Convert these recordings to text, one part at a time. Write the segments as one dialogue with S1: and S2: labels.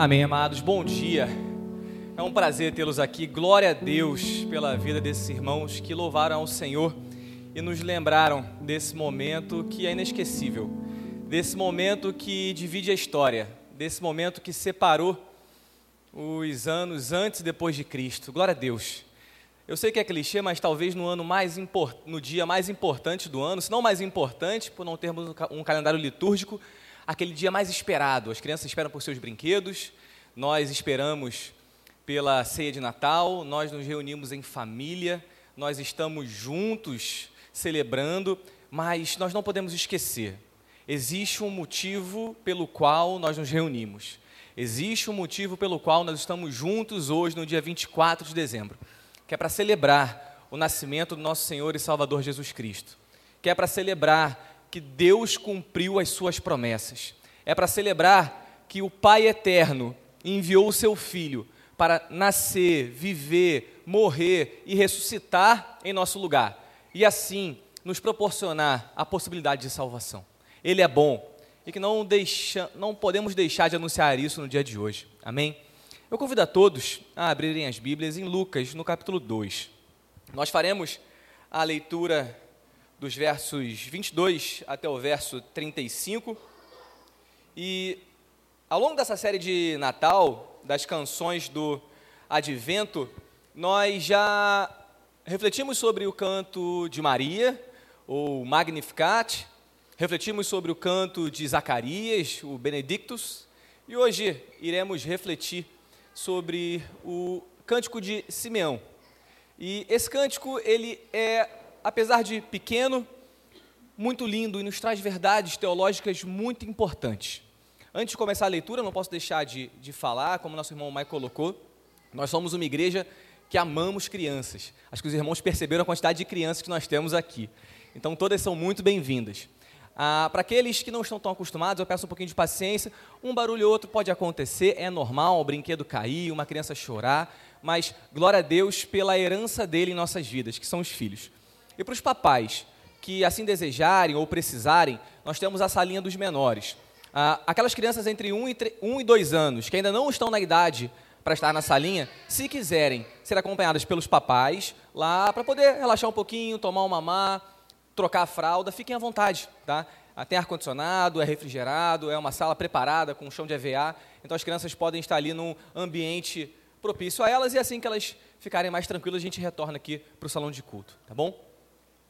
S1: Amém, amados. Bom dia. É um prazer tê-los aqui. Glória a Deus pela vida desses irmãos que louvaram ao Senhor e nos lembraram desse momento que é inesquecível, desse momento que divide a história, desse momento que separou os anos antes e depois de Cristo. Glória a Deus. Eu sei que é clichê, mas talvez no ano mais no dia mais importante do ano, se não mais importante, por não termos um calendário litúrgico, aquele dia mais esperado. As crianças esperam por seus brinquedos, nós esperamos pela ceia de Natal, nós nos reunimos em família, nós estamos juntos celebrando, mas nós não podemos esquecer: existe um motivo pelo qual nós nos reunimos. Existe um motivo pelo qual nós estamos juntos hoje, no dia 24 de dezembro, que é para celebrar o nascimento do nosso Senhor e Salvador Jesus Cristo, que é para celebrar que Deus cumpriu as suas promessas. É para celebrar que o Pai eterno enviou o seu filho para nascer, viver, morrer e ressuscitar em nosso lugar e assim nos proporcionar a possibilidade de salvação. Ele é bom e que não, deixa, não podemos deixar de anunciar isso no dia de hoje. Amém? Eu convido a todos a abrirem as Bíblias em Lucas, no capítulo 2. Nós faremos a leitura dos versos 22 até o verso 35. E ao longo dessa série de Natal, das canções do Advento, nós já refletimos sobre o canto de Maria, ou Magnificat, refletimos sobre o canto de Zacarias, o Benedictus, e hoje iremos refletir sobre o cântico de Simeão. E esse cântico, ele é apesar de pequeno, muito lindo e nos traz verdades teológicas muito importantes. Antes de começar a leitura, não posso deixar de, de falar, como nosso irmão Mike colocou, nós somos uma igreja que amamos crianças. Acho que os irmãos perceberam a quantidade de crianças que nós temos aqui. Então, todas são muito bem-vindas. Ah, Para aqueles que não estão tão acostumados, eu peço um pouquinho de paciência. Um barulho ou outro pode acontecer, é normal, o brinquedo cair, uma criança chorar, mas glória a Deus pela herança dele em nossas vidas, que são os filhos. E para os papais que assim desejarem ou precisarem, nós temos a salinha dos menores. Ah, aquelas crianças entre 1 e, 1 e 2 anos que ainda não estão na idade para estar na salinha, se quiserem ser acompanhadas pelos papais lá para poder relaxar um pouquinho, tomar uma mamá, trocar a fralda, fiquem à vontade, tá? Ah, tem ar-condicionado, é refrigerado, é uma sala preparada com chão de EVA, então as crianças podem estar ali num ambiente propício a elas e assim que elas ficarem mais tranquilas, a gente retorna aqui para o salão de culto, tá bom?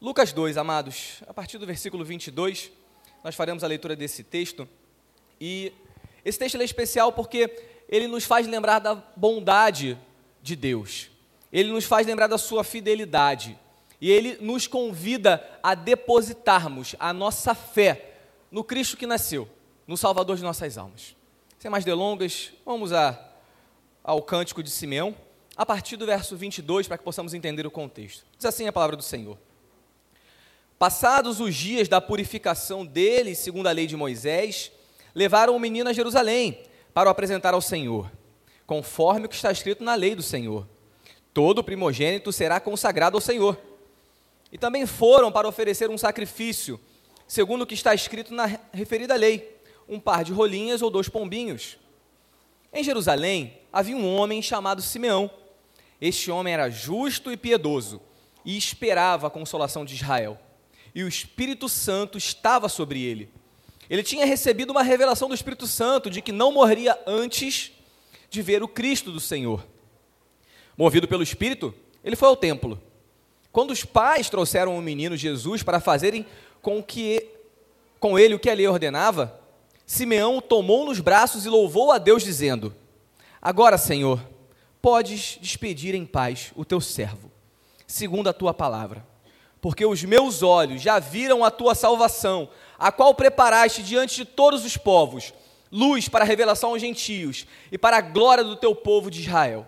S1: Lucas 2, amados, a partir do versículo 22, nós faremos a leitura desse texto. E esse texto é especial porque ele nos faz lembrar da bondade de Deus, ele nos faz lembrar da sua fidelidade, e ele nos convida a depositarmos a nossa fé no Cristo que nasceu, no Salvador de nossas almas. Sem mais delongas, vamos a, ao cântico de Simeão, a partir do verso 22, para que possamos entender o contexto. Diz assim a palavra do Senhor. Passados os dias da purificação dele, segundo a lei de Moisés, levaram o menino a Jerusalém para o apresentar ao Senhor, conforme o que está escrito na lei do Senhor. Todo primogênito será consagrado ao Senhor. E também foram para oferecer um sacrifício, segundo o que está escrito na referida lei, um par de rolinhas ou dois pombinhos. Em Jerusalém havia um homem chamado Simeão. Este homem era justo e piedoso e esperava a consolação de Israel e o Espírito Santo estava sobre ele. Ele tinha recebido uma revelação do Espírito Santo de que não morreria antes de ver o Cristo do Senhor. Movido pelo Espírito, ele foi ao templo. Quando os pais trouxeram o menino Jesus para fazerem com que com ele o que a lei ordenava, Simeão o tomou nos braços e louvou a Deus dizendo: Agora, Senhor, podes despedir em paz o teu servo, segundo a tua palavra porque os meus olhos já viram a tua salvação, a qual preparaste diante de todos os povos, luz para a revelação aos gentios e para a glória do teu povo de Israel.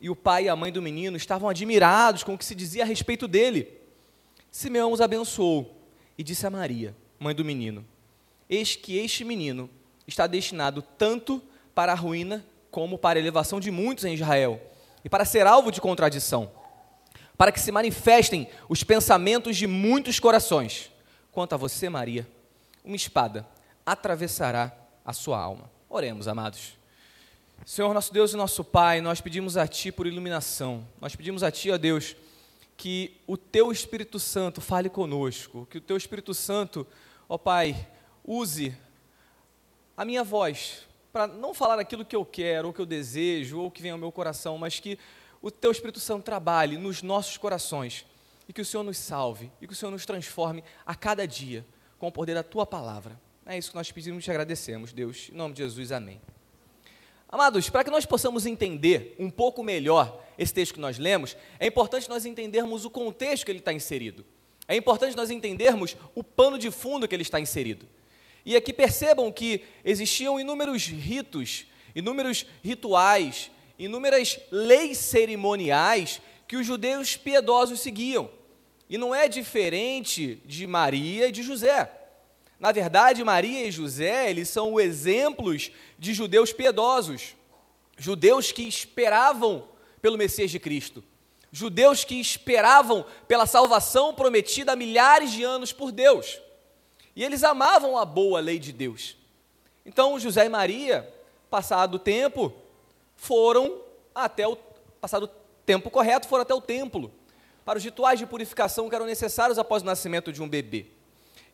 S1: E o pai e a mãe do menino estavam admirados com o que se dizia a respeito dele. Simeão os abençoou e disse a Maria, mãe do menino: Eis que este menino está destinado tanto para a ruína como para a elevação de muitos em Israel, e para ser alvo de contradição para que se manifestem os pensamentos de muitos corações. Quanto a você, Maria, uma espada atravessará a sua alma. Oremos, amados. Senhor, nosso Deus e nosso Pai, nós pedimos a Ti por iluminação. Nós pedimos a Ti, ó Deus, que o Teu Espírito Santo fale conosco, que o Teu Espírito Santo, ó Pai, use a minha voz para não falar aquilo que eu quero, ou que eu desejo, ou que vem ao meu coração, mas que o Teu Espírito Santo trabalhe nos nossos corações e que o Senhor nos salve e que o Senhor nos transforme a cada dia com o poder da Tua palavra. É isso que nós pedimos e te agradecemos, Deus. Em nome de Jesus, amém. Amados, para que nós possamos entender um pouco melhor esse texto que nós lemos, é importante nós entendermos o contexto que ele está inserido. É importante nós entendermos o pano de fundo que ele está inserido. E aqui percebam que existiam inúmeros ritos, inúmeros rituais, inúmeras leis cerimoniais que os judeus piedosos seguiam. E não é diferente de Maria e de José. Na verdade, Maria e José, eles são exemplos de judeus piedosos, judeus que esperavam pelo Messias de Cristo, judeus que esperavam pela salvação prometida há milhares de anos por Deus. E eles amavam a boa lei de Deus. Então, José e Maria, passado o tempo, foram até o passado tempo correto, foram até o templo para os rituais de purificação que eram necessários após o nascimento de um bebê.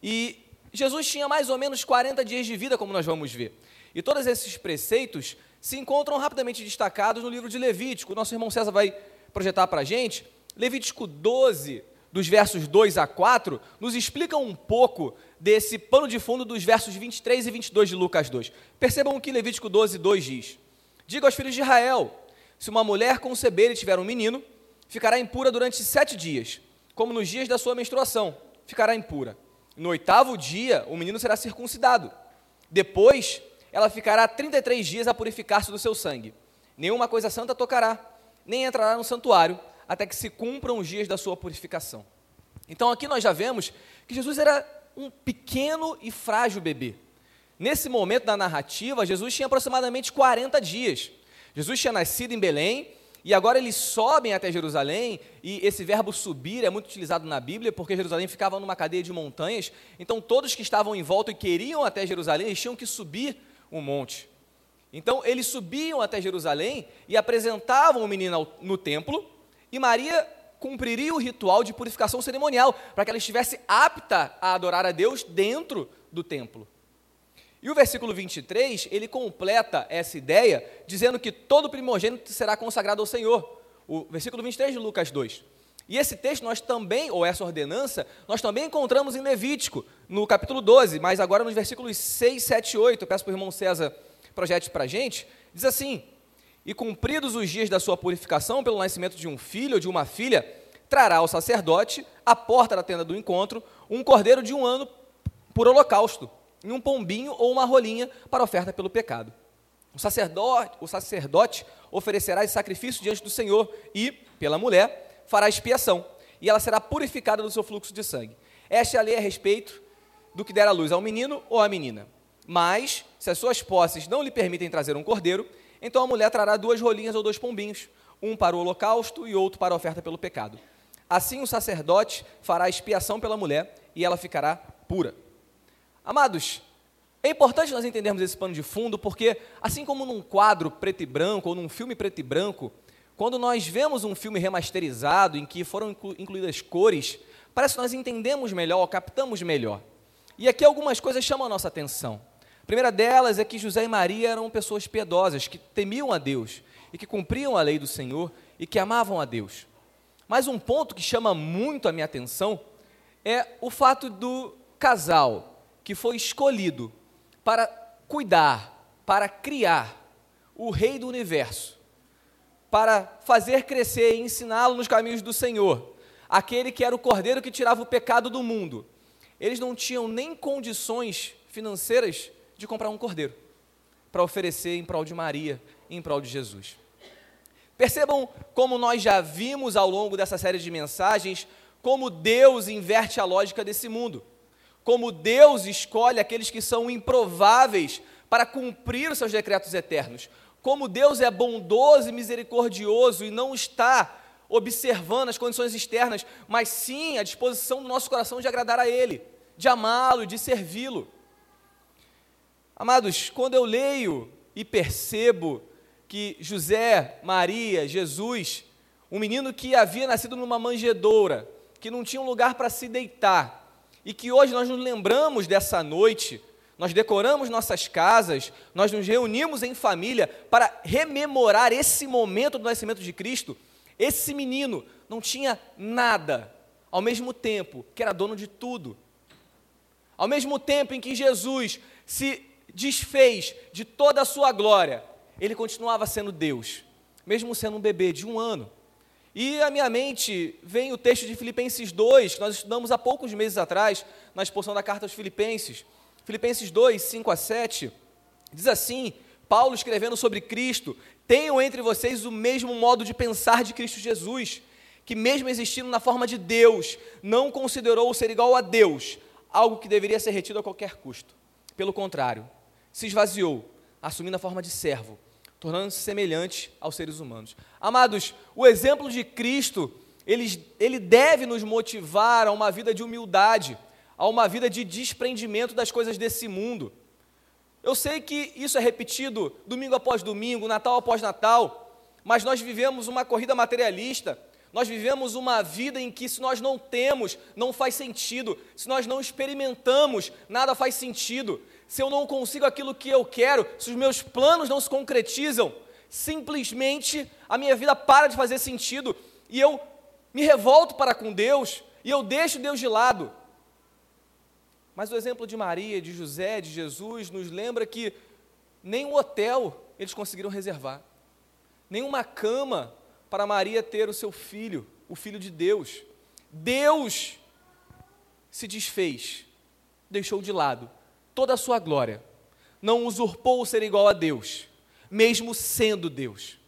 S1: E Jesus tinha mais ou menos 40 dias de vida, como nós vamos ver. E todos esses preceitos se encontram rapidamente destacados no livro de Levítico. Nosso irmão César vai projetar para a gente. Levítico 12, dos versos 2 a 4, nos explica um pouco desse pano de fundo dos versos 23 e 22 de Lucas 2. Percebam o que Levítico 12, 2 diz. Diga aos filhos de Israel: se uma mulher conceber e tiver um menino, ficará impura durante sete dias, como nos dias da sua menstruação, ficará impura. No oitavo dia, o menino será circuncidado. Depois, ela ficará 33 dias a purificar-se do seu sangue. Nenhuma coisa santa tocará, nem entrará no santuário, até que se cumpram os dias da sua purificação. Então, aqui nós já vemos que Jesus era um pequeno e frágil bebê. Nesse momento da narrativa, Jesus tinha aproximadamente 40 dias. Jesus tinha nascido em Belém, e agora eles sobem até Jerusalém, e esse verbo subir é muito utilizado na Bíblia, porque Jerusalém ficava numa cadeia de montanhas, então todos que estavam em volta e queriam até Jerusalém, eles tinham que subir um monte. Então eles subiam até Jerusalém e apresentavam o menino no templo, e Maria cumpriria o ritual de purificação cerimonial, para que ela estivesse apta a adorar a Deus dentro do templo. E o versículo 23, ele completa essa ideia dizendo que todo primogênito será consagrado ao Senhor. O versículo 23 de Lucas 2. E esse texto nós também, ou essa ordenança, nós também encontramos em Levítico, no capítulo 12, mas agora nos versículos 6, 7 e 8, eu peço para o irmão César projete para a gente, diz assim, e cumpridos os dias da sua purificação pelo nascimento de um filho ou de uma filha, trará ao sacerdote, à porta da tenda do encontro, um cordeiro de um ano por holocausto, em um pombinho ou uma rolinha para oferta pelo pecado. O sacerdote, o sacerdote oferecerá esse sacrifício diante do Senhor e, pela mulher, fará expiação, e ela será purificada do seu fluxo de sangue. Esta é a lei a respeito do que der à luz ao menino ou à menina. Mas, se as suas posses não lhe permitem trazer um cordeiro, então a mulher trará duas rolinhas ou dois pombinhos, um para o holocausto e outro para a oferta pelo pecado. Assim o sacerdote fará expiação pela mulher e ela ficará pura. Amados, é importante nós entendermos esse pano de fundo, porque assim como num quadro preto e branco ou num filme preto e branco, quando nós vemos um filme remasterizado em que foram inclu incluídas cores, parece que nós entendemos melhor, captamos melhor. E aqui algumas coisas chamam a nossa atenção. A primeira delas é que José e Maria eram pessoas piedosas, que temiam a Deus e que cumpriam a lei do Senhor e que amavam a Deus. Mas um ponto que chama muito a minha atenção é o fato do casal que foi escolhido para cuidar, para criar o Rei do universo, para fazer crescer e ensiná-lo nos caminhos do Senhor, aquele que era o cordeiro que tirava o pecado do mundo. Eles não tinham nem condições financeiras de comprar um cordeiro para oferecer em prol de Maria, em prol de Jesus. Percebam como nós já vimos ao longo dessa série de mensagens, como Deus inverte a lógica desse mundo como Deus escolhe aqueles que são improváveis para cumprir os seus decretos eternos. Como Deus é bondoso e misericordioso e não está observando as condições externas, mas sim a disposição do nosso coração de agradar a Ele, de amá-lo, de servi-lo. Amados, quando eu leio e percebo que José, Maria, Jesus, um menino que havia nascido numa manjedoura, que não tinha um lugar para se deitar, e que hoje nós nos lembramos dessa noite, nós decoramos nossas casas, nós nos reunimos em família para rememorar esse momento do nascimento de Cristo. Esse menino não tinha nada, ao mesmo tempo que era dono de tudo. Ao mesmo tempo em que Jesus se desfez de toda a sua glória, ele continuava sendo Deus, mesmo sendo um bebê de um ano. E à minha mente vem o texto de Filipenses 2, que nós estudamos há poucos meses atrás, na exposição da carta aos Filipenses. Filipenses 2, 5 a 7, diz assim: Paulo escrevendo sobre Cristo: Tenham entre vocês o mesmo modo de pensar de Cristo Jesus, que, mesmo existindo na forma de Deus, não considerou o ser igual a Deus algo que deveria ser retido a qualquer custo. Pelo contrário, se esvaziou, assumindo a forma de servo tornando-se semelhante aos seres humanos. Amados, o exemplo de Cristo, ele, ele deve nos motivar a uma vida de humildade, a uma vida de desprendimento das coisas desse mundo. Eu sei que isso é repetido domingo após domingo, Natal após Natal, mas nós vivemos uma corrida materialista, nós vivemos uma vida em que, se nós não temos, não faz sentido, se nós não experimentamos, nada faz sentido se eu não consigo aquilo que eu quero, se os meus planos não se concretizam, simplesmente a minha vida para de fazer sentido e eu me revolto para com Deus e eu deixo Deus de lado. Mas o exemplo de Maria, de José, de Jesus nos lembra que nem um hotel eles conseguiram reservar, nem uma cama para Maria ter o seu filho, o filho de Deus. Deus se desfez, deixou de lado toda a sua glória, não usurpou o ser igual a Deus, mesmo sendo Deus.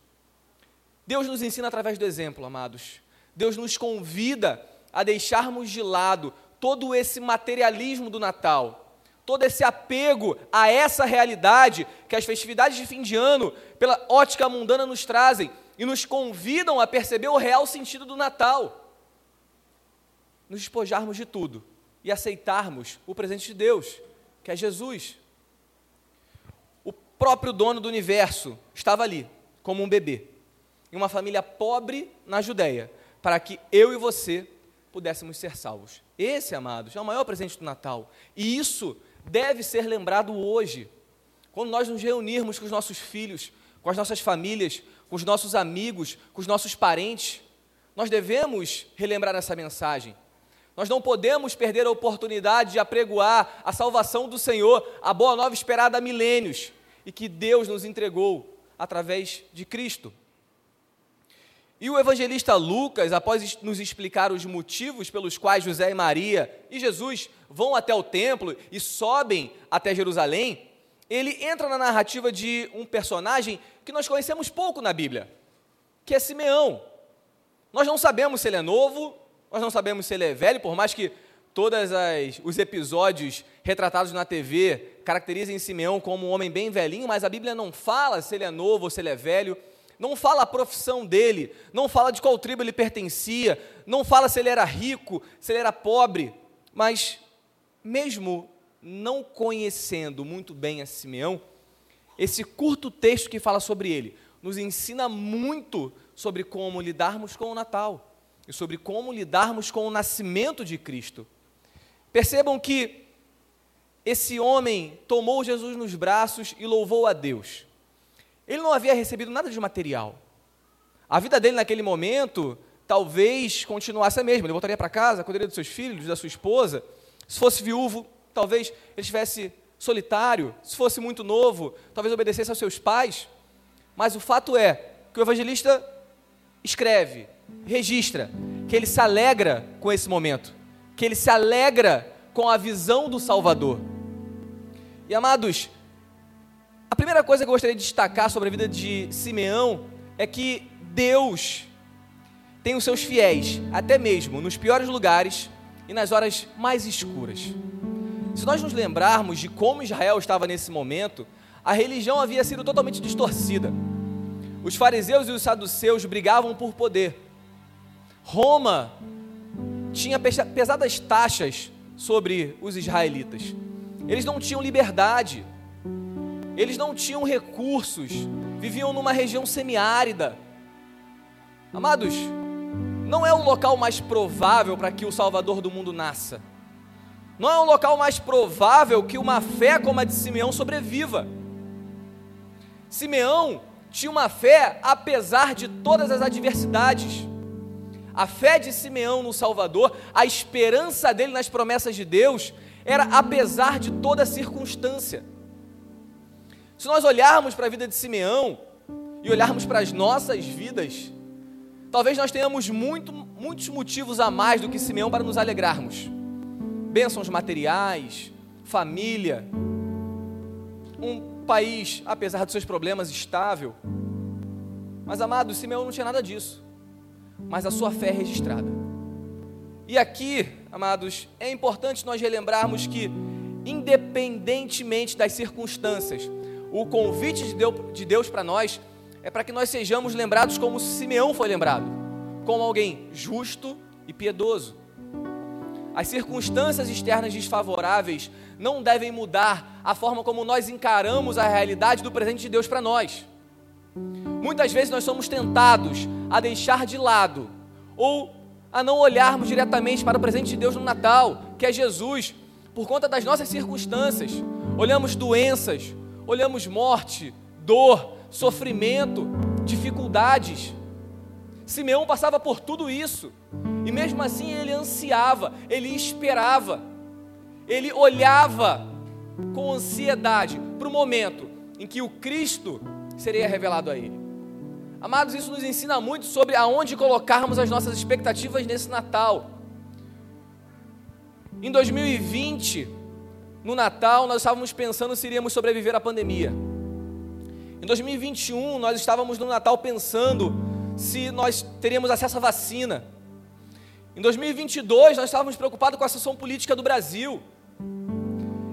S1: Deus nos ensina através do exemplo, amados. Deus nos convida a deixarmos de lado todo esse materialismo do Natal, todo esse apego a essa realidade que as festividades de fim de ano, pela ótica mundana, nos trazem e nos convidam a perceber o real sentido do Natal. Nos despojarmos de tudo e aceitarmos o presente de Deus que é Jesus. O próprio dono do universo estava ali, como um bebê, em uma família pobre na Judéia, para que eu e você pudéssemos ser salvos. Esse, amados, é o maior presente do Natal. E isso deve ser lembrado hoje, quando nós nos reunirmos com os nossos filhos, com as nossas famílias, com os nossos amigos, com os nossos parentes. Nós devemos relembrar essa mensagem. Nós não podemos perder a oportunidade de apregoar a salvação do Senhor, a boa nova esperada há milênios e que Deus nos entregou através de Cristo. E o evangelista Lucas, após nos explicar os motivos pelos quais José e Maria e Jesus vão até o templo e sobem até Jerusalém, ele entra na narrativa de um personagem que nós conhecemos pouco na Bíblia, que é Simeão. Nós não sabemos se ele é novo, nós não sabemos se ele é velho, por mais que todos os episódios retratados na TV caracterizem Simeão como um homem bem velhinho, mas a Bíblia não fala se ele é novo ou se ele é velho, não fala a profissão dele, não fala de qual tribo ele pertencia, não fala se ele era rico, se ele era pobre, mas mesmo não conhecendo muito bem a Simeão, esse curto texto que fala sobre ele nos ensina muito sobre como lidarmos com o Natal e sobre como lidarmos com o nascimento de Cristo. Percebam que esse homem tomou Jesus nos braços e louvou a Deus. Ele não havia recebido nada de material. A vida dele naquele momento talvez continuasse a mesma. Ele voltaria para casa, cuidaria dos seus filhos, da sua esposa. Se fosse viúvo, talvez ele estivesse solitário. Se fosse muito novo, talvez obedecesse aos seus pais. Mas o fato é que o evangelista escreve registra que ele se alegra com esse momento, que ele se alegra com a visão do Salvador. E amados, a primeira coisa que eu gostaria de destacar sobre a vida de Simeão é que Deus tem os seus fiéis, até mesmo nos piores lugares e nas horas mais escuras. Se nós nos lembrarmos de como Israel estava nesse momento, a religião havia sido totalmente distorcida. Os fariseus e os saduceus brigavam por poder. Roma tinha pesadas taxas sobre os israelitas. Eles não tinham liberdade. eles não tinham recursos, viviam numa região semiárida. Amados, não é o local mais provável para que o Salvador do mundo nasça. Não é o local mais provável que uma fé como a de Simeão sobreviva. Simeão tinha uma fé apesar de todas as adversidades. A fé de Simeão no Salvador, a esperança dele nas promessas de Deus, era apesar de toda circunstância. Se nós olharmos para a vida de Simeão e olharmos para as nossas vidas, talvez nós tenhamos muito, muitos motivos a mais do que Simeão para nos alegrarmos. Bênçãos materiais, família, um país, apesar dos seus problemas, estável. Mas, amado, Simeão não tinha nada disso. Mas a sua fé é registrada. E aqui, amados, é importante nós relembrarmos que, independentemente das circunstâncias, o convite de Deus, de Deus para nós é para que nós sejamos lembrados como Simeão foi lembrado, como alguém justo e piedoso. As circunstâncias externas desfavoráveis não devem mudar a forma como nós encaramos a realidade do presente de Deus para nós. Muitas vezes nós somos tentados a deixar de lado ou a não olharmos diretamente para o presente de Deus no Natal, que é Jesus, por conta das nossas circunstâncias. Olhamos doenças, olhamos morte, dor, sofrimento, dificuldades. Simeão passava por tudo isso, e mesmo assim ele ansiava, ele esperava, ele olhava com ansiedade para o momento em que o Cristo seria revelado a ele. Amados, isso nos ensina muito sobre aonde colocarmos as nossas expectativas nesse Natal. Em 2020, no Natal, nós estávamos pensando se iríamos sobreviver à pandemia. Em 2021, nós estávamos no Natal pensando se nós teríamos acesso à vacina. Em 2022, nós estávamos preocupados com a situação política do Brasil.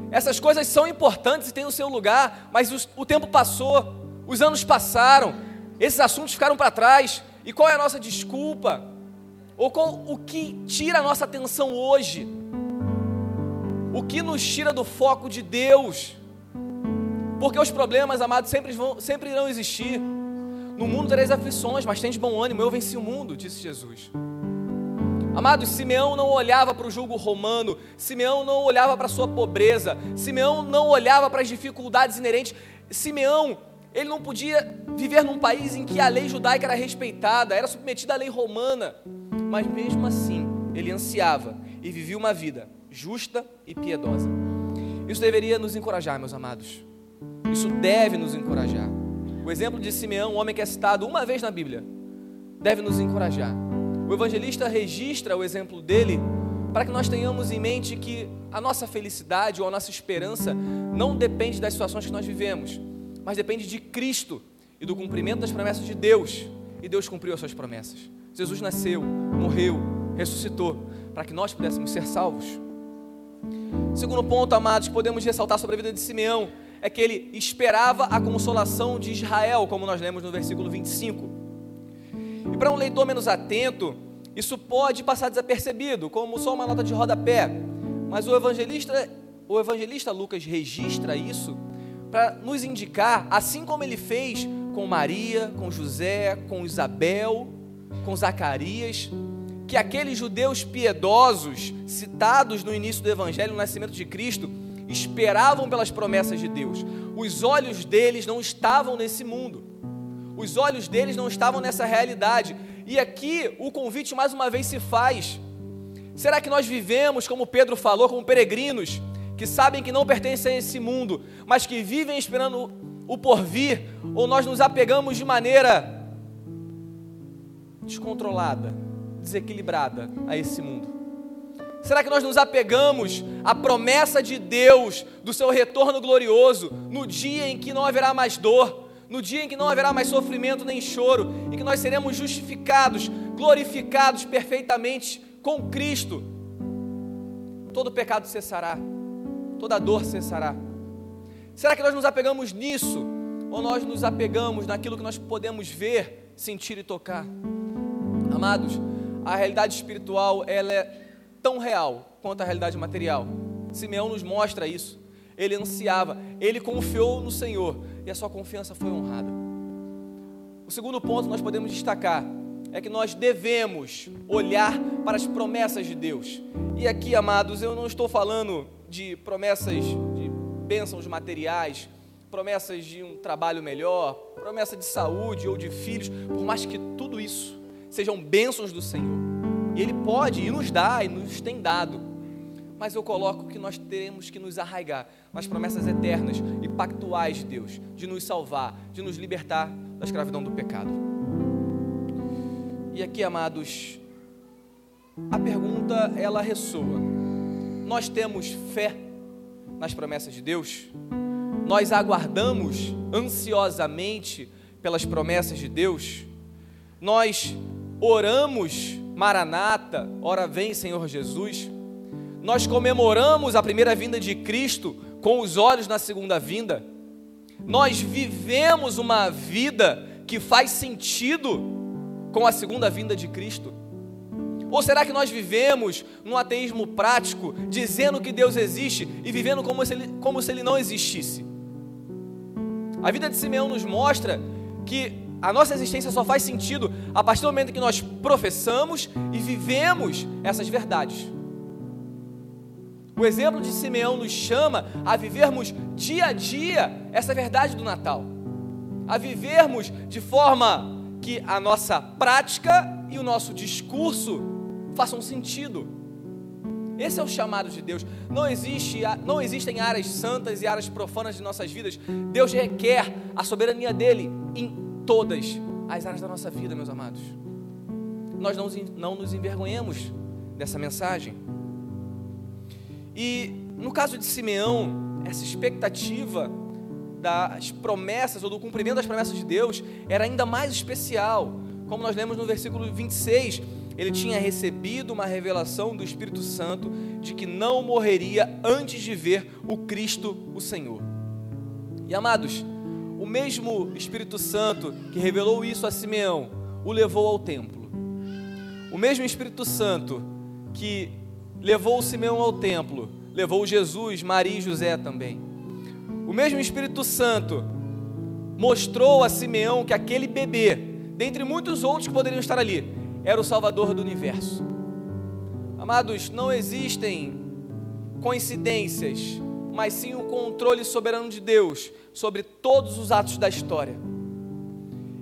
S1: Essas coisas são importantes e têm o seu lugar, mas o tempo passou, os anos passaram, esses assuntos ficaram para trás. E qual é a nossa desculpa? Ou qual, o que tira a nossa atenção hoje? O que nos tira do foco de Deus? Porque os problemas, amados, sempre, vão, sempre irão existir. No mundo tereis aflições, mas de bom ânimo, eu venci o mundo, disse Jesus. Amados, Simeão não olhava para o julgo romano, Simeão não olhava para a sua pobreza, Simeão não olhava para as dificuldades inerentes. Simeão, ele não podia viver num país em que a lei judaica era respeitada, era submetida à lei romana, mas mesmo assim, ele ansiava e vivia uma vida justa e piedosa. Isso deveria nos encorajar, meus amados. Isso deve nos encorajar. O exemplo de Simeão, um homem que é citado uma vez na Bíblia, deve nos encorajar. O evangelista registra o exemplo dele para que nós tenhamos em mente que a nossa felicidade ou a nossa esperança não depende das situações que nós vivemos, mas depende de Cristo e do cumprimento das promessas de Deus. E Deus cumpriu as suas promessas. Jesus nasceu, morreu, ressuscitou, para que nós pudéssemos ser salvos. Segundo ponto, amados, podemos ressaltar sobre a vida de Simeão é que ele esperava a consolação de Israel, como nós lemos no versículo 25. E para um leitor menos atento, isso pode passar desapercebido, como só uma nota de rodapé. Mas o evangelista, o evangelista Lucas registra isso para nos indicar, assim como ele fez com Maria, com José, com Isabel, com Zacarias, que aqueles judeus piedosos citados no início do evangelho, no nascimento de Cristo, esperavam pelas promessas de Deus. Os olhos deles não estavam nesse mundo. Os olhos deles não estavam nessa realidade. E aqui o convite mais uma vez se faz. Será que nós vivemos, como Pedro falou, como peregrinos, que sabem que não pertencem a esse mundo, mas que vivem esperando o porvir, ou nós nos apegamos de maneira descontrolada? desequilibrada a esse mundo? Será que nós nos apegamos à promessa de Deus do seu retorno glorioso no dia em que não haverá mais dor, no dia em que não haverá mais sofrimento nem choro, e que nós seremos justificados, glorificados perfeitamente com Cristo? Todo pecado cessará, toda dor cessará. Será que nós nos apegamos nisso? Ou nós nos apegamos naquilo que nós podemos ver, sentir e tocar? Amados, a realidade espiritual ela é tão real quanto a realidade material. Simeão nos mostra isso. ele ansiava, ele confiou no Senhor e a sua confiança foi honrada. O segundo ponto que nós podemos destacar é que nós devemos olhar para as promessas de Deus. E aqui, amados, eu não estou falando de promessas de bênçãos materiais, promessas de um trabalho melhor, promessa de saúde ou de filhos, por mais que tudo isso sejam bênçãos do Senhor. E Ele pode e nos dá e nos tem dado. Mas eu coloco que nós teremos que nos arraigar nas promessas eternas e pactuais de Deus, de nos salvar, de nos libertar da escravidão do pecado. E aqui, amados, a pergunta ela ressoa. Nós temos fé nas promessas de Deus? Nós aguardamos ansiosamente pelas promessas de Deus? Nós oramos, Maranata, ora vem Senhor Jesus? Nós comemoramos a primeira vinda de Cristo com os olhos na segunda vinda? Nós vivemos uma vida que faz sentido com a segunda vinda de Cristo? Ou será que nós vivemos num ateísmo prático, dizendo que Deus existe e vivendo como se ele, como se ele não existisse? A vida de Simeão nos mostra que a nossa existência só faz sentido a partir do momento que nós professamos e vivemos essas verdades. O exemplo de Simeão nos chama a vivermos dia a dia essa verdade do Natal, a vivermos de forma que a nossa prática e o nosso discurso façam sentido. Esse é o chamado de Deus. Não, existe, não existem áreas santas e áreas profanas de nossas vidas. Deus requer a soberania dele em todas as áreas da nossa vida, meus amados. Nós não, não nos envergonhemos dessa mensagem. E no caso de Simeão, essa expectativa das promessas ou do cumprimento das promessas de Deus era ainda mais especial. Como nós lemos no versículo 26, ele tinha recebido uma revelação do Espírito Santo de que não morreria antes de ver o Cristo, o Senhor. E amados, o mesmo Espírito Santo que revelou isso a Simeão o levou ao templo. O mesmo Espírito Santo que levou Simeão ao templo, levou Jesus, Maria e José também. O mesmo Espírito Santo mostrou a Simeão que aquele bebê, dentre muitos outros que poderiam estar ali, era o Salvador do universo. Amados, não existem coincidências, mas sim o controle soberano de Deus sobre todos os atos da história.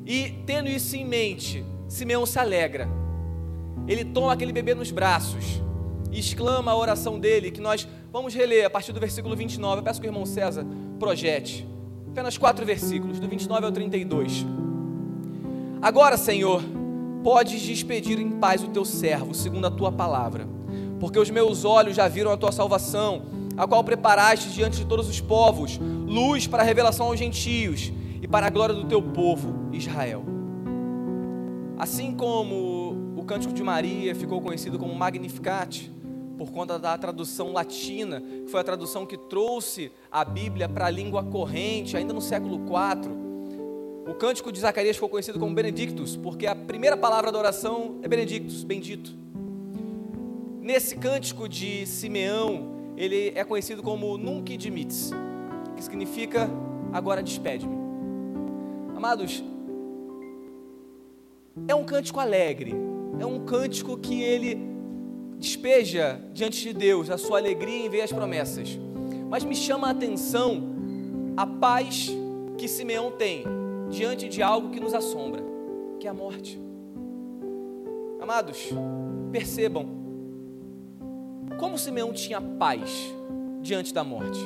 S1: E tendo isso em mente, Simeão se alegra. Ele toma aquele bebê nos braços e exclama a oração dele, que nós vamos reler a partir do versículo 29. Eu peço que o irmão César projete. Apenas quatro versículos, do 29 ao 32. Agora, Senhor, podes despedir em paz o teu servo, segundo a tua palavra, porque os meus olhos já viram a tua salvação, a qual preparaste diante de todos os povos, luz para a revelação aos gentios e para a glória do teu povo, Israel. Assim como o cântico de Maria ficou conhecido como Magnificat, por conta da tradução latina, que foi a tradução que trouxe a Bíblia para a língua corrente, ainda no século IV. O cântico de Zacarias ficou conhecido como Benedictus, porque a primeira palavra da oração é Benedictus, bendito. Nesse cântico de Simeão, ele é conhecido como Nunc Dimittis, que significa agora despede-me. Amados, é um cântico alegre, é um cântico que ele despeja diante de Deus a sua alegria em ver as promessas. Mas me chama a atenção a paz que Simeão tem diante de algo que nos assombra, que é a morte. Amados, percebam como Simeão tinha paz diante da morte.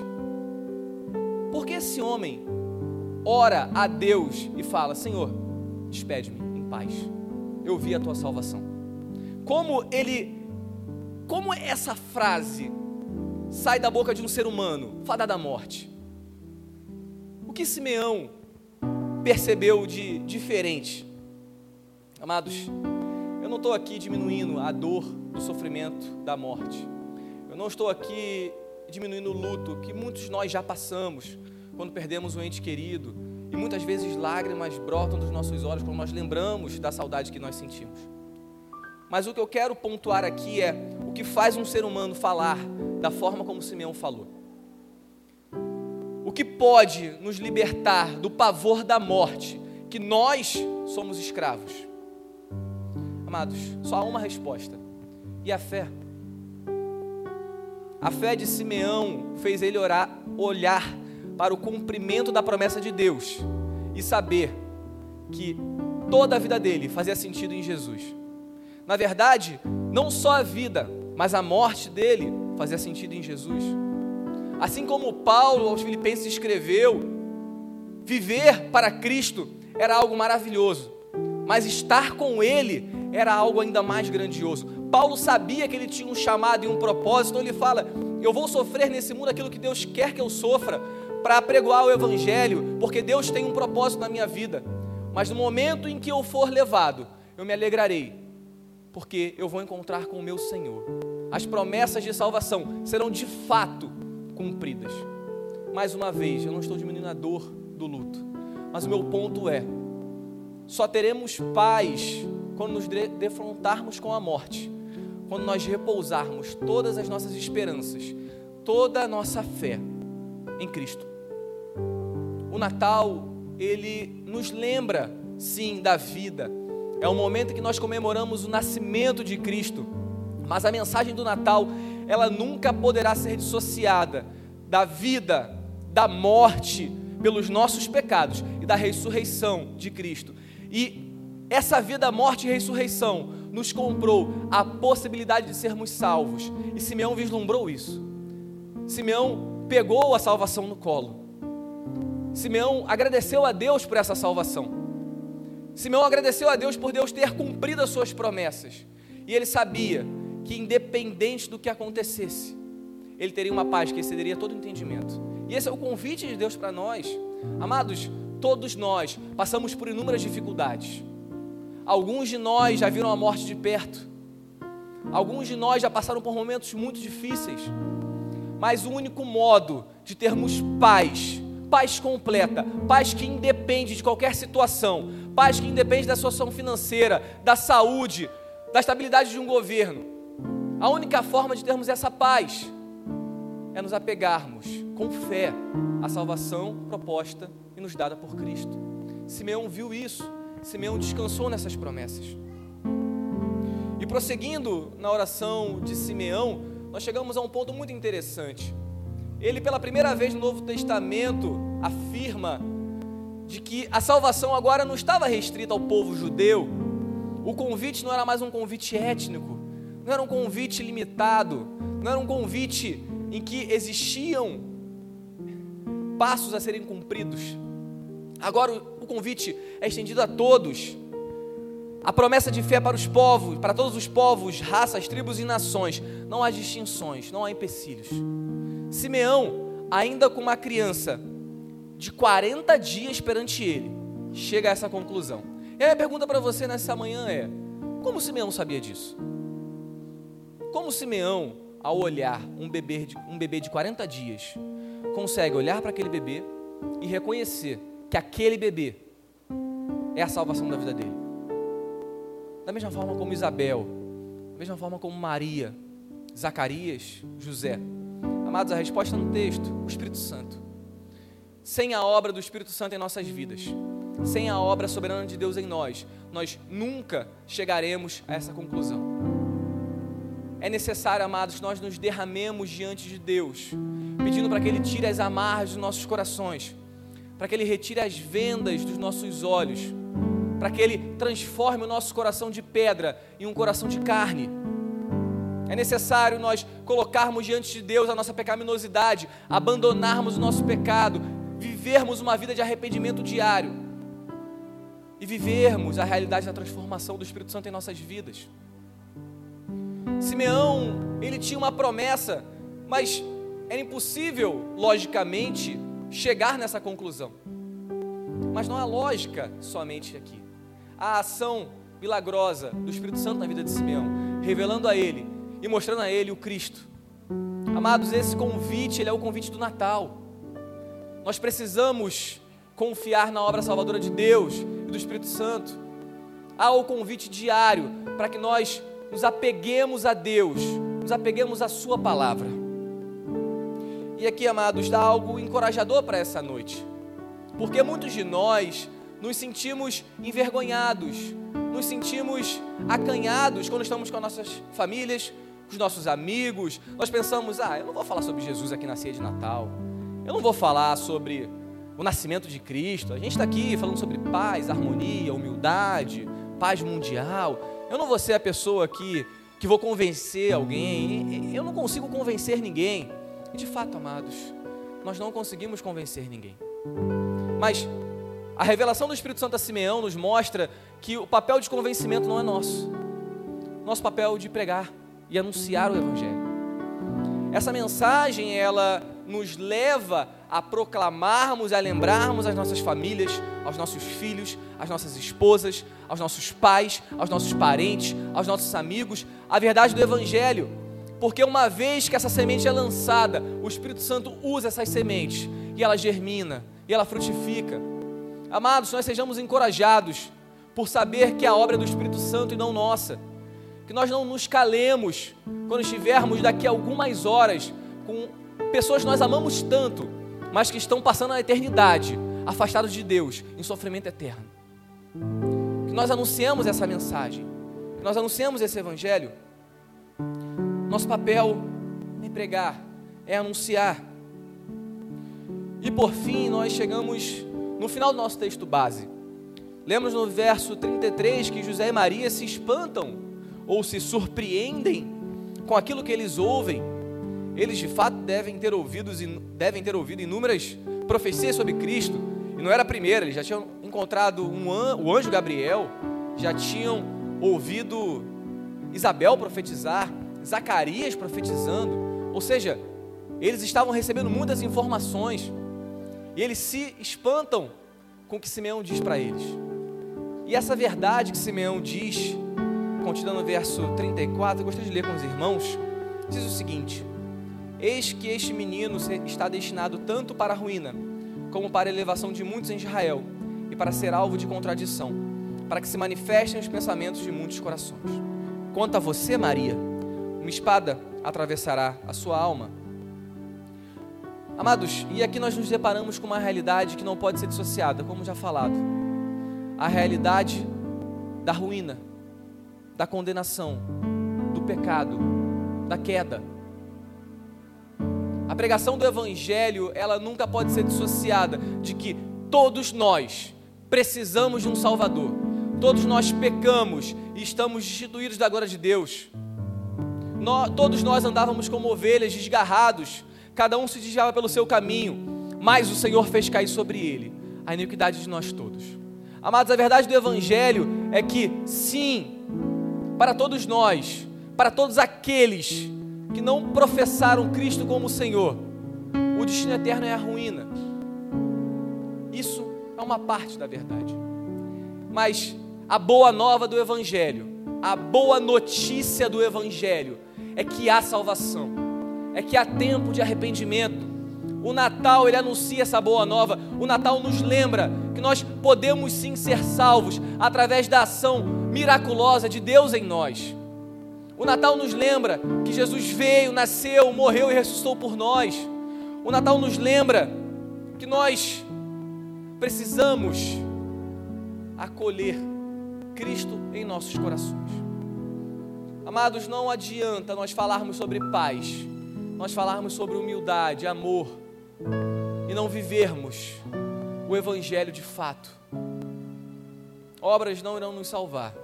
S1: Porque esse homem ora a Deus e fala: Senhor, despede-me em paz. Eu vi a tua salvação. Como ele como essa frase sai da boca de um ser humano, fadada à morte? O que Simeão percebeu de diferente? Amados, eu não estou aqui diminuindo a dor do sofrimento da morte. Eu não estou aqui diminuindo o luto que muitos nós já passamos quando perdemos um ente querido. E muitas vezes lágrimas brotam dos nossos olhos quando nós lembramos da saudade que nós sentimos. Mas o que eu quero pontuar aqui é o que faz um ser humano falar da forma como Simeão falou. Que pode nos libertar do pavor da morte, que nós somos escravos? Amados, só há uma resposta. E a fé? A fé de Simeão fez ele orar, olhar para o cumprimento da promessa de Deus e saber que toda a vida dele fazia sentido em Jesus. Na verdade, não só a vida, mas a morte dele fazia sentido em Jesus. Assim como Paulo aos Filipenses escreveu, viver para Cristo era algo maravilhoso, mas estar com Ele era algo ainda mais grandioso. Paulo sabia que ele tinha um chamado e um propósito, então ele fala: Eu vou sofrer nesse mundo aquilo que Deus quer que eu sofra, para apregoar o Evangelho, porque Deus tem um propósito na minha vida. Mas no momento em que eu for levado, eu me alegrarei, porque eu vou encontrar com o meu Senhor. As promessas de salvação serão de fato cumpridas. Mais uma vez, eu não estou diminuindo a dor do luto, mas o meu ponto é: só teremos paz quando nos defrontarmos com a morte, quando nós repousarmos todas as nossas esperanças, toda a nossa fé em Cristo. O Natal, ele nos lembra, sim, da vida. É o momento que nós comemoramos o nascimento de Cristo. Mas a mensagem do Natal, ela nunca poderá ser dissociada da vida, da morte pelos nossos pecados e da ressurreição de Cristo. E essa vida, morte e ressurreição nos comprou a possibilidade de sermos salvos. E Simeão vislumbrou isso. Simeão pegou a salvação no colo. Simeão agradeceu a Deus por essa salvação. Simeão agradeceu a Deus por Deus ter cumprido as suas promessas. E ele sabia que, independente do que acontecesse, ele teria uma paz que excederia todo entendimento. E esse é o convite de Deus para nós. Amados, todos nós passamos por inúmeras dificuldades. Alguns de nós já viram a morte de perto. Alguns de nós já passaram por momentos muito difíceis. Mas o único modo de termos paz paz completa, paz que independe de qualquer situação, paz que independe da situação financeira, da saúde, da estabilidade de um governo. A única forma de termos essa paz é nos apegarmos com fé à salvação proposta e nos dada por Cristo. Simeão viu isso, Simeão descansou nessas promessas. E prosseguindo na oração de Simeão, nós chegamos a um ponto muito interessante ele pela primeira vez no Novo Testamento afirma de que a salvação agora não estava restrita ao povo judeu. O convite não era mais um convite étnico, não era um convite limitado, não era um convite em que existiam passos a serem cumpridos. Agora o convite é estendido a todos. A promessa de fé para os povos, para todos os povos, raças, tribos e nações. Não há distinções, não há empecilhos. Simeão, ainda com uma criança de 40 dias perante ele, chega a essa conclusão. E a minha pergunta para você nessa manhã é: como Simeão sabia disso? Como Simeão, ao olhar um bebê de, um bebê de 40 dias, consegue olhar para aquele bebê e reconhecer que aquele bebê é a salvação da vida dele? Da mesma forma como Isabel, da mesma forma como Maria, Zacarias, José. Amados, a resposta no texto, o Espírito Santo. Sem a obra do Espírito Santo em nossas vidas, sem a obra soberana de Deus em nós, nós nunca chegaremos a essa conclusão. É necessário, amados, que nós nos derramemos diante de Deus, pedindo para que Ele tire as amarras dos nossos corações, para que Ele retire as vendas dos nossos olhos, para que Ele transforme o nosso coração de pedra em um coração de carne é necessário nós colocarmos diante de Deus a nossa pecaminosidade, abandonarmos o nosso pecado, vivermos uma vida de arrependimento diário e vivermos a realidade da transformação do Espírito Santo em nossas vidas. Simeão, ele tinha uma promessa, mas era impossível, logicamente, chegar nessa conclusão. Mas não há lógica somente aqui. A ação milagrosa do Espírito Santo na vida de Simeão, revelando a ele e mostrando a ele o Cristo. Amados, esse convite, ele é o convite do Natal. Nós precisamos confiar na obra salvadora de Deus e do Espírito Santo. Há o convite diário para que nós nos apeguemos a Deus, nos apeguemos à Sua palavra. E aqui, amados, dá algo encorajador para essa noite. Porque muitos de nós nos sentimos envergonhados, nos sentimos acanhados quando estamos com as nossas famílias, com os nossos amigos. Nós pensamos: ah, eu não vou falar sobre Jesus aqui na ceia de Natal, eu não vou falar sobre o nascimento de Cristo. A gente está aqui falando sobre paz, harmonia, humildade, paz mundial. Eu não vou ser a pessoa que, que vou convencer alguém. Eu não consigo convencer ninguém. E de fato, amados, nós não conseguimos convencer ninguém. Mas a revelação do Espírito Santo a Simeão nos mostra que o papel de convencimento não é nosso. Nosso papel é de pregar e anunciar o Evangelho. Essa mensagem, ela nos leva a proclamarmos, a lembrarmos às nossas famílias, aos nossos filhos, às nossas esposas, aos nossos pais, aos nossos parentes, aos nossos amigos, a verdade do Evangelho. Porque uma vez que essa semente é lançada, o Espírito Santo usa essas sementes e ela germina e ela frutifica. Amados, nós sejamos encorajados por saber que é a obra é do Espírito Santo e não nossa. Que nós não nos calemos quando estivermos daqui a algumas horas com pessoas que nós amamos tanto, mas que estão passando a eternidade afastados de Deus, em sofrimento eterno. Que nós anunciemos essa mensagem, que nós anunciemos esse evangelho. Nosso papel é pregar, é anunciar. E por fim, nós chegamos no final do nosso texto base. Lemos no verso 33 que José e Maria se espantam ou se surpreendem com aquilo que eles ouvem eles de fato devem ter ouvido, devem ter ouvido inúmeras profecias sobre Cristo. E não era a primeira, eles já tinham encontrado um an, o anjo Gabriel, já tinham ouvido Isabel profetizar, Zacarias profetizando. Ou seja, eles estavam recebendo muitas informações. E eles se espantam com o que Simeão diz para eles. E essa verdade que Simeão diz, continuando no verso 34, eu gostaria de ler com os irmãos, diz o seguinte: Eis que este menino está destinado tanto para a ruína, como para a elevação de muitos em Israel, e para ser alvo de contradição, para que se manifestem os pensamentos de muitos corações. Quanto a você, Maria, uma espada atravessará a sua alma. Amados, e aqui nós nos deparamos com uma realidade que não pode ser dissociada, como já falado. A realidade da ruína, da condenação, do pecado, da queda a pregação do Evangelho, ela nunca pode ser dissociada de que todos nós precisamos de um Salvador. Todos nós pecamos e estamos destituídos da glória de Deus. Nós, todos nós andávamos como ovelhas desgarrados, cada um se desviava pelo seu caminho, mas o Senhor fez cair sobre ele a iniquidade de nós todos. Amados, a verdade do Evangelho é que, sim, para todos nós, para todos aqueles que não professaram Cristo como Senhor, o destino eterno é a ruína. Isso é uma parte da verdade. Mas a boa nova do Evangelho, a boa notícia do Evangelho, é que há salvação, é que há tempo de arrependimento. O Natal, ele anuncia essa boa nova. O Natal nos lembra que nós podemos sim ser salvos através da ação miraculosa de Deus em nós. O Natal nos lembra que Jesus veio, nasceu, morreu e ressuscitou por nós. O Natal nos lembra que nós precisamos acolher Cristo em nossos corações. Amados, não adianta nós falarmos sobre paz, nós falarmos sobre humildade, amor e não vivermos o Evangelho de fato. Obras não irão nos salvar,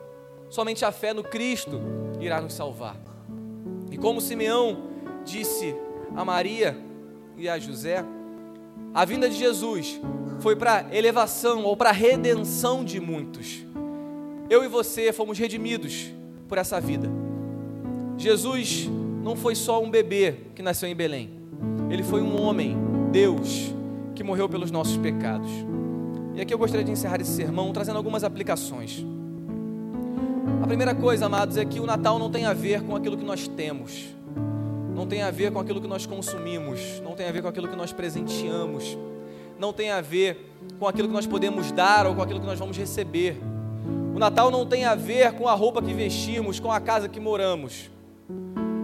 S1: somente a fé no Cristo irá nos salvar. E como Simeão disse a Maria e a José, a vinda de Jesus foi para elevação ou para redenção de muitos. Eu e você fomos redimidos por essa vida. Jesus não foi só um bebê que nasceu em Belém. Ele foi um homem, Deus, que morreu pelos nossos pecados. E aqui eu gostaria de encerrar esse sermão trazendo algumas aplicações. A primeira coisa, amados, é que o Natal não tem a ver com aquilo que nós temos, não tem a ver com aquilo que nós consumimos, não tem a ver com aquilo que nós presenteamos, não tem a ver com aquilo que nós podemos dar ou com aquilo que nós vamos receber. O Natal não tem a ver com a roupa que vestimos, com a casa que moramos.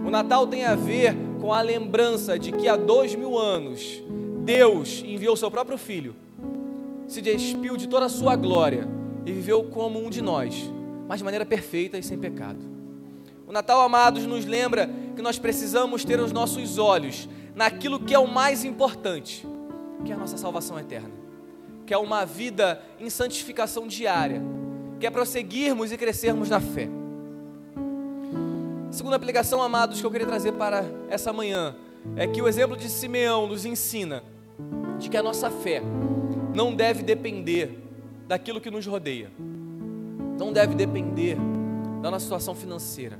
S1: O Natal tem a ver com a lembrança de que há dois mil anos Deus enviou seu próprio Filho, se despiu de toda a sua glória e viveu como um de nós, mas de maneira perfeita e sem pecado. O Natal, amados, nos lembra que nós precisamos ter os nossos olhos naquilo que é o mais importante, que é a nossa salvação eterna, que é uma vida em santificação diária, que é prosseguirmos e crescermos na fé. Segunda aplicação, amados, que eu queria trazer para essa manhã é que o exemplo de Simeão nos ensina de que a nossa fé não deve depender daquilo que nos rodeia, não deve depender da nossa situação financeira,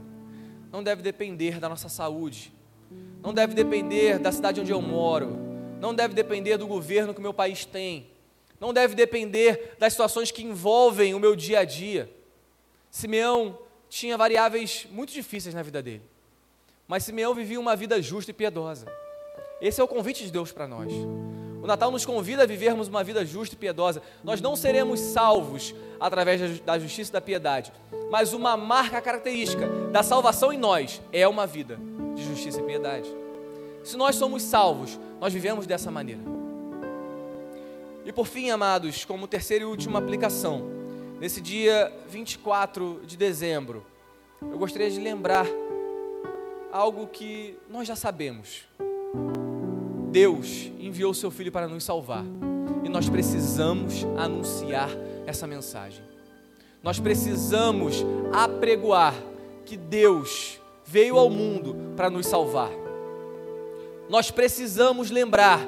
S1: não deve depender da nossa saúde, não deve depender da cidade onde eu moro, não deve depender do governo que o meu país tem, não deve depender das situações que envolvem o meu dia a dia. Simeão tinha variáveis muito difíceis na vida dele, mas Simeão vivia uma vida justa e piedosa. Esse é o convite de Deus para nós. O Natal nos convida a vivermos uma vida justa e piedosa. Nós não seremos salvos através da justiça e da piedade, mas uma marca característica da salvação em nós é uma vida de justiça e piedade. Se nós somos salvos, nós vivemos dessa maneira. E por fim, amados, como terceira e última aplicação, nesse dia 24 de dezembro, eu gostaria de lembrar algo que nós já sabemos. Deus enviou seu Filho para nos salvar e nós precisamos anunciar essa mensagem. Nós precisamos apregoar que Deus veio ao mundo para nos salvar. Nós precisamos lembrar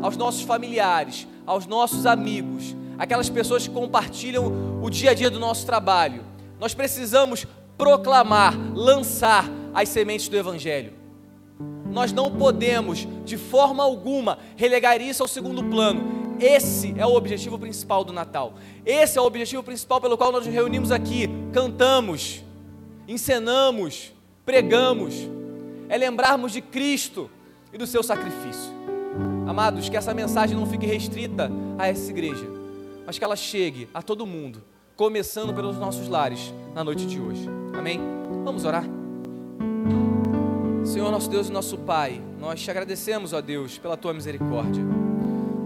S1: aos nossos familiares, aos nossos amigos, aquelas pessoas que compartilham o dia a dia do nosso trabalho. Nós precisamos proclamar, lançar as sementes do Evangelho. Nós não podemos, de forma alguma, relegar isso ao segundo plano. Esse é o objetivo principal do Natal. Esse é o objetivo principal pelo qual nós nos reunimos aqui. Cantamos, encenamos, pregamos. É lembrarmos de Cristo e do seu sacrifício. Amados, que essa mensagem não fique restrita a essa igreja, mas que ela chegue a todo mundo, começando pelos nossos lares na noite de hoje. Amém? Vamos orar. Senhor, nosso Deus e nosso Pai, nós te agradecemos, ó Deus, pela tua misericórdia.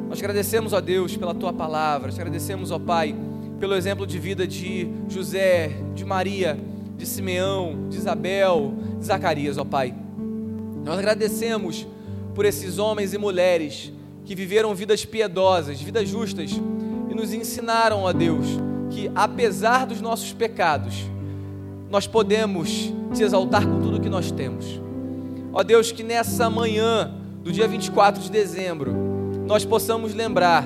S1: Nós agradecemos, ó Deus, pela tua palavra. Te agradecemos, ó Pai, pelo exemplo de vida de José, de Maria, de Simeão, de Isabel, de Zacarias, ó Pai. Nós agradecemos por esses homens e mulheres que viveram vidas piedosas, vidas justas e nos ensinaram, ó Deus, que apesar dos nossos pecados, nós podemos te exaltar com tudo que nós temos. Ó Deus, que nessa manhã do dia 24 de dezembro, nós possamos lembrar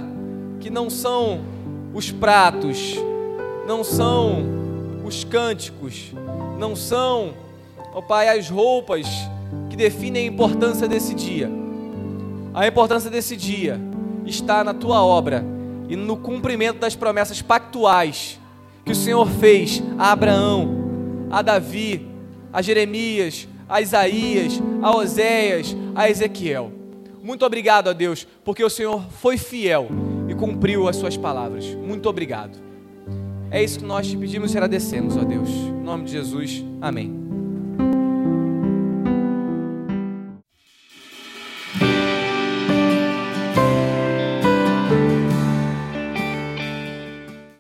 S1: que não são os pratos, não são os cânticos, não são, ó Pai, as roupas que definem a importância desse dia. A importância desse dia está na tua obra e no cumprimento das promessas pactuais que o Senhor fez a Abraão, a Davi, a Jeremias, a Isaías, a Oséias, a Ezequiel. Muito obrigado a Deus, porque o Senhor foi fiel e cumpriu as suas palavras. Muito obrigado. É isso que nós te pedimos e agradecemos, ó Deus. Em nome de Jesus, amém.